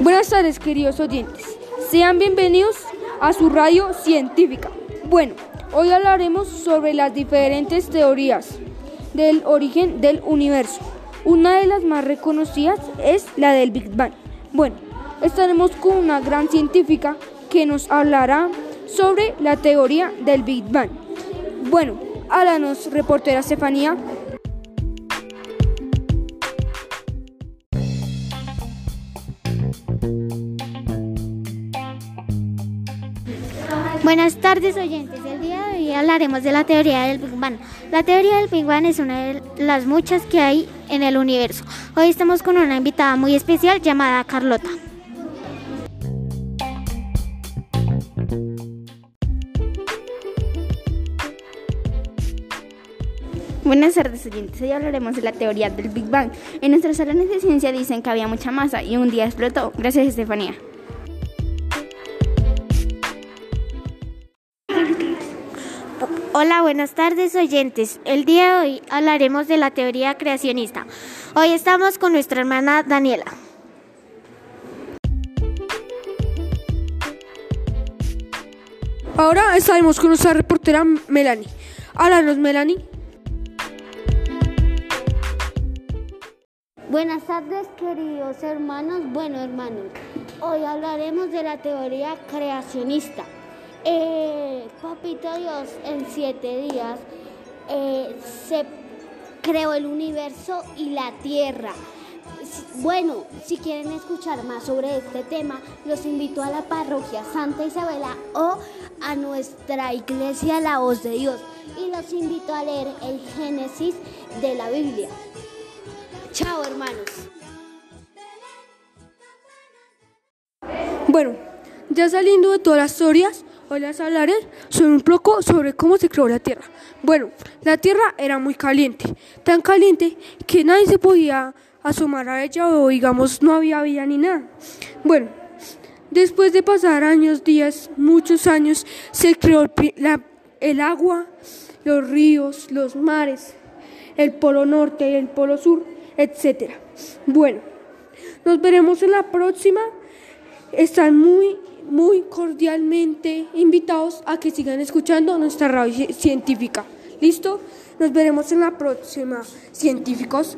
Buenas tardes, queridos oyentes. Sean bienvenidos a su radio científica. Bueno, hoy hablaremos sobre las diferentes teorías del origen del universo. Una de las más reconocidas es la del Big Bang. Bueno, estaremos con una gran científica que nos hablará sobre la teoría del Big Bang. Bueno, háblanos, reportera Estefanía. Buenas tardes oyentes, el día de hoy hablaremos de la teoría del Big Bang. La teoría del Big Bang es una de las muchas que hay en el universo. Hoy estamos con una invitada muy especial llamada Carlota. Buenas tardes oyentes, hoy hablaremos de la teoría del Big Bang. En nuestros salones de ciencia dicen que había mucha masa y un día explotó. Gracias Estefanía. Hola, buenas tardes oyentes. El día de hoy hablaremos de la teoría creacionista. Hoy estamos con nuestra hermana Daniela. Ahora estaremos con nuestra reportera Melanie. Háblanos, Melanie. Buenas tardes queridos hermanos, bueno hermanos, hoy hablaremos de la teoría creacionista. Eh, Papito Dios en siete días eh, se creó el universo y la tierra. Bueno, si quieren escuchar más sobre este tema, los invito a la parroquia Santa Isabela o a nuestra iglesia La Voz de Dios y los invito a leer el Génesis de la Biblia. Chao, hermanos. Bueno, ya saliendo de todas las historias, hoy les hablaré sobre un poco sobre cómo se creó la Tierra. Bueno, la Tierra era muy caliente, tan caliente que nadie se podía asomar a ella o digamos no había vida ni nada. Bueno, después de pasar años, días, muchos años, se creó el, agua, los ríos, los mares, el polo norte el polo sur etcétera. Bueno, nos veremos en la próxima. Están muy, muy cordialmente invitados a que sigan escuchando nuestra radio científica. ¿Listo? Nos veremos en la próxima, científicos.